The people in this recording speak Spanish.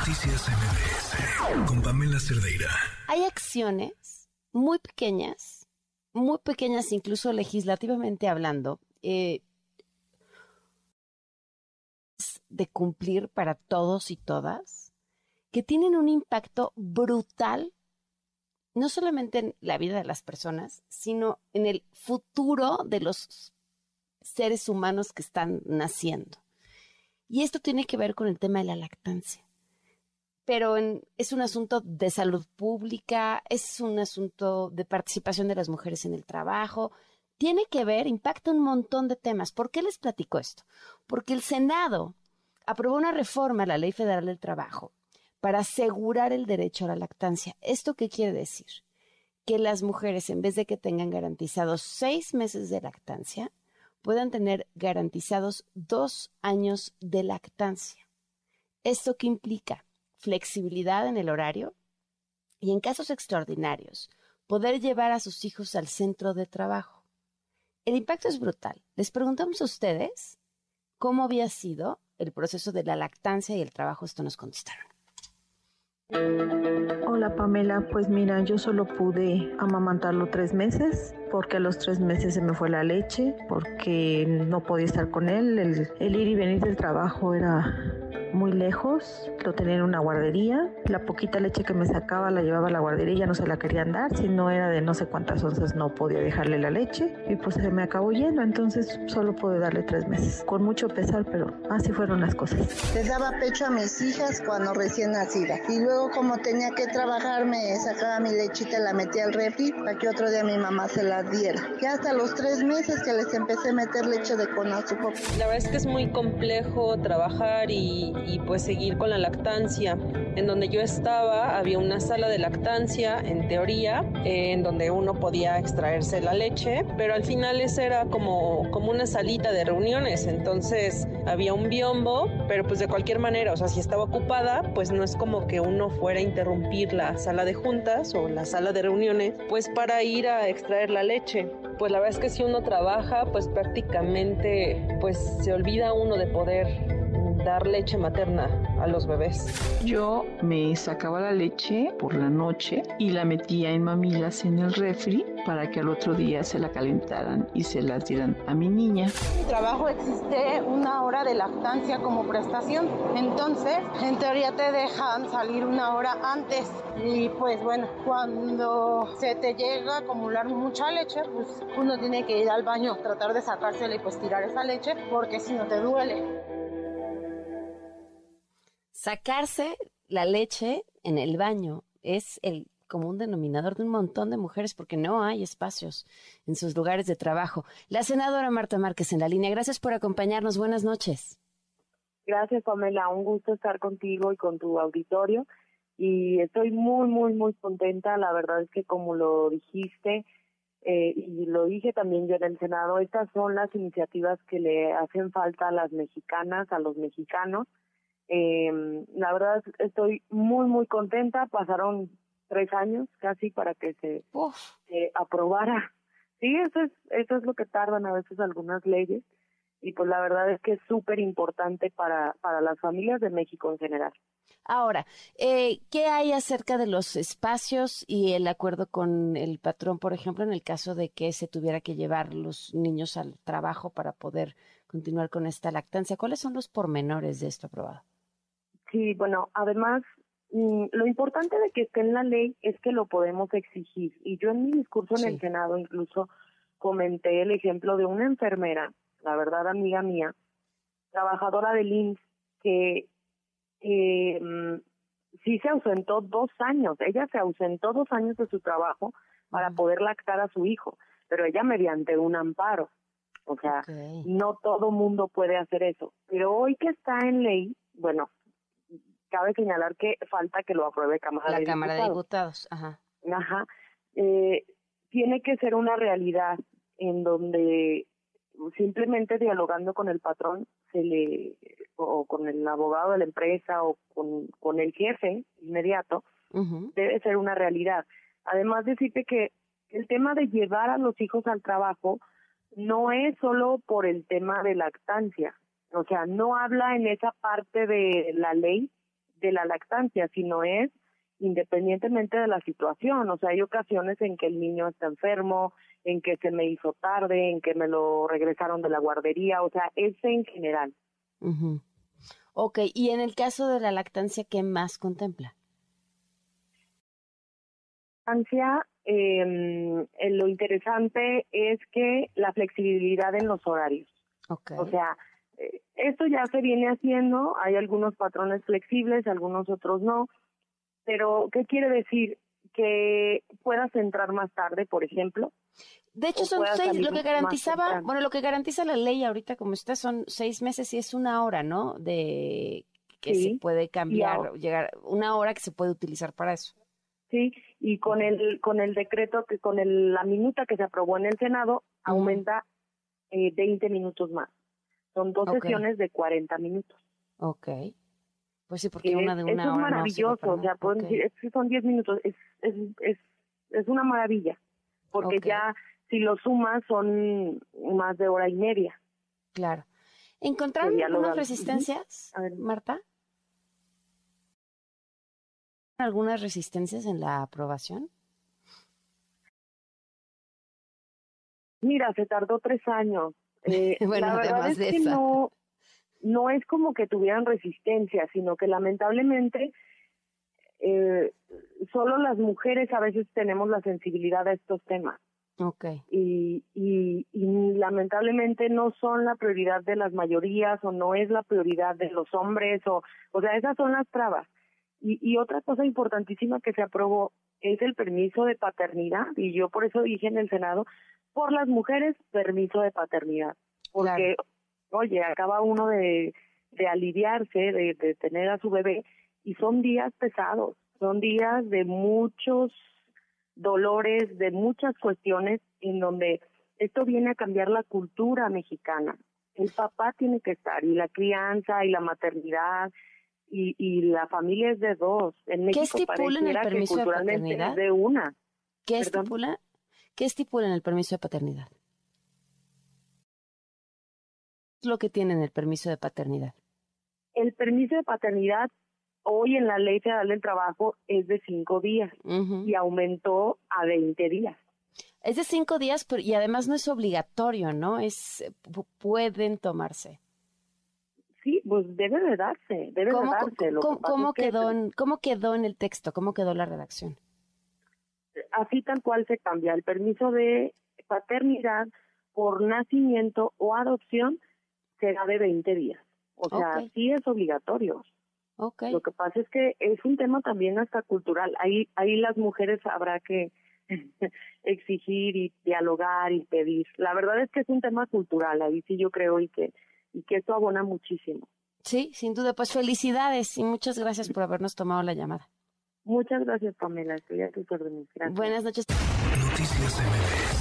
Noticias MBS con Pamela Cerdeira. Hay acciones muy pequeñas, muy pequeñas incluso legislativamente hablando, eh, de cumplir para todos y todas, que tienen un impacto brutal, no solamente en la vida de las personas, sino en el futuro de los seres humanos que están naciendo. Y esto tiene que ver con el tema de la lactancia. Pero es un asunto de salud pública, es un asunto de participación de las mujeres en el trabajo, tiene que ver, impacta un montón de temas. ¿Por qué les platico esto? Porque el Senado aprobó una reforma a la Ley Federal del Trabajo para asegurar el derecho a la lactancia. ¿Esto qué quiere decir? Que las mujeres, en vez de que tengan garantizados seis meses de lactancia, puedan tener garantizados dos años de lactancia. ¿Esto qué implica? Flexibilidad en el horario y en casos extraordinarios, poder llevar a sus hijos al centro de trabajo. El impacto es brutal. Les preguntamos a ustedes cómo había sido el proceso de la lactancia y el trabajo. Esto nos contestaron. Hola Pamela, pues mira, yo solo pude amamantarlo tres meses porque a los tres meses se me fue la leche, porque no podía estar con él, el, el ir y venir del trabajo era muy lejos, lo tenía en una guardería, la poquita leche que me sacaba la llevaba a la guardería y ya no se la querían dar, si no era de no sé cuántas onzas no podía dejarle la leche y pues se me acabó yendo, entonces solo pude darle tres meses, con mucho pesar, pero así fueron las cosas. Les daba pecho a mis hijas cuando recién nacida y luego como tenía que trabajar me sacaba mi lechita, la metía al refri para que otro día mi mamá se la diera. Ya hasta los tres meses que les empecé a meter leche de conazupo. La verdad es que es muy complejo trabajar y, y pues seguir con la lactancia. En donde yo estaba había una sala de lactancia, en teoría, eh, en donde uno podía extraerse la leche, pero al final esa era como, como una salita de reuniones, entonces había un biombo, pero pues de cualquier manera, o sea, si estaba ocupada, pues no es como que uno fuera a interrumpir la sala de juntas o la sala de reuniones, pues para ir a extraer la leche. Pues la verdad es que si uno trabaja, pues prácticamente pues se olvida uno de poder dar leche materna a los bebés. Yo me sacaba la leche por la noche y la metía en mamilas en el refri para que al otro día se la calentaran y se las dieran a mi niña. En mi trabajo existe una hora de lactancia como prestación, entonces en teoría te dejan salir una hora antes y pues bueno, cuando se te llega a acumular mucha leche, pues uno tiene que ir al baño, tratar de sacársela y pues tirar esa leche porque si no te duele sacarse la leche en el baño es el común denominador de un montón de mujeres porque no hay espacios en sus lugares de trabajo. La senadora Marta Márquez en la línea. Gracias por acompañarnos. Buenas noches. Gracias, Pamela. Un gusto estar contigo y con tu auditorio. Y estoy muy, muy, muy contenta. La verdad es que como lo dijiste eh, y lo dije también yo en el Senado, estas son las iniciativas que le hacen falta a las mexicanas, a los mexicanos eh, la verdad estoy muy, muy contenta. Pasaron tres años casi para que se, aprobara. Sí, eso es, eso es lo que tardan a veces algunas leyes. Y pues la verdad es que es súper importante para, para las familias de México en general. Ahora, eh, ¿qué hay acerca de los espacios y el acuerdo con el patrón, por ejemplo, en el caso de que se tuviera que llevar los niños al trabajo para poder continuar con esta lactancia? ¿Cuáles son los pormenores de esto aprobado? Sí, bueno, además, mm, lo importante de que esté en la ley es que lo podemos exigir. Y yo en mi discurso en el Senado incluso comenté el ejemplo de una enfermera, la verdad amiga mía, trabajadora del IMSS, que eh, sí se ausentó dos años. Ella se ausentó dos años de su trabajo para poder lactar a su hijo, pero ella mediante un amparo. O sea, no todo mundo puede hacer eso. Pero hoy que está en ley, bueno, cabe señalar que falta que lo apruebe Cámara la de Cámara de Diputados. Ajá. Ajá. Eh, tiene que ser una realidad en donde simplemente dialogando con el patrón se le o con el abogado de la empresa o con, con el jefe inmediato debe ser una realidad. Además decirte que el tema de llevar a los hijos al trabajo no es solo por el tema de lactancia, o sea, no habla en esa parte de la ley de la lactancia, sino es independientemente de la situación. O sea, hay ocasiones en que el niño está enfermo, en que se me hizo tarde, en que me lo regresaron de la guardería, o sea, es en general. Ok, y en el caso de la lactancia, ¿qué más contempla? Lactancia, eh, lo interesante es que la flexibilidad en los horarios. Okay. O sea, esto ya se viene haciendo, hay algunos patrones flexibles, algunos otros no, pero ¿qué quiere decir? Que puedas entrar más tarde, por ejemplo. De hecho, son seis, lo que garantizaba, bueno, lo que garantiza la ley ahorita como está son seis meses y es una hora, ¿no? De que se puede cambiar, llegar, una hora que se puede utilizar para eso. Sí, y con el con el decreto que con el, la minuta que se aprobó en el Senado aumenta eh, 20 minutos más. Son dos sesiones de 40 minutos. Ok. Pues sí, porque una de una eso hora. Es maravilloso, o sea, pueden decir, es que son 10 minutos, es, es, es, es una maravilla, porque ya si lo sumas son más de hora y media. Claro. ¿Encontraron algunas resistencias, Marta? ¿Algunas resistencias en la aprobación? Mira, se tardó tres años. Eh, bueno, la verdad además es de que esa. no, no es como que tuvieran resistencia, sino que lamentablemente eh, solo las mujeres a veces tenemos la sensibilidad a estos temas. Okay. Y, y, y lamentablemente no son la prioridad de las mayorías o no es la prioridad de los hombres o, o sea, esas son las trabas. Y, y otra cosa importantísima que se aprobó es el permiso de paternidad y yo por eso dije en el Senado, por las mujeres, permiso de paternidad. Porque, oye, acaba uno de, de aliviarse, de, de tener a su bebé y son días pesados, son días de muchos dolores, de muchas cuestiones en donde esto viene a cambiar la cultura mexicana. El papá tiene que estar y la crianza y la maternidad y, y la familia es de dos. En México ¿Qué estipula en el permiso de paternidad? es de una. ¿Qué Perdón. estipula, ¿Qué estipula en el permiso de paternidad? ¿Qué es lo que tiene en el permiso de paternidad? El permiso de paternidad hoy en la Ley Federal del Trabajo es de cinco días y aumentó a 20 días. Es de cinco días, pero, y además no es obligatorio, ¿no? Es pu- pueden tomarse. Sí, pues debe de darse, debe de ¿Cómo, darse. Lo que cómo- que quedó en, ¿Cómo quedó en el texto? ¿Cómo quedó la redacción? así tal cual se cambia el permiso de paternidad por nacimiento o adopción será de 20 días. O sea, sí es obligatorio. Ok. Lo que pasa es que es un tema también hasta cultural. Ahí, ahí las mujeres habrá que exigir y dialogar y pedir. La verdad es que es un tema cultural, ahí sí yo creo y que, y que esto abona muchísimo. Sí, sin duda. Pues felicidades y muchas gracias por habernos tomado la llamada. Muchas gracias, Pamela. Estoy a tus órdenes. Gracias. Buenas noches. Noticias MBS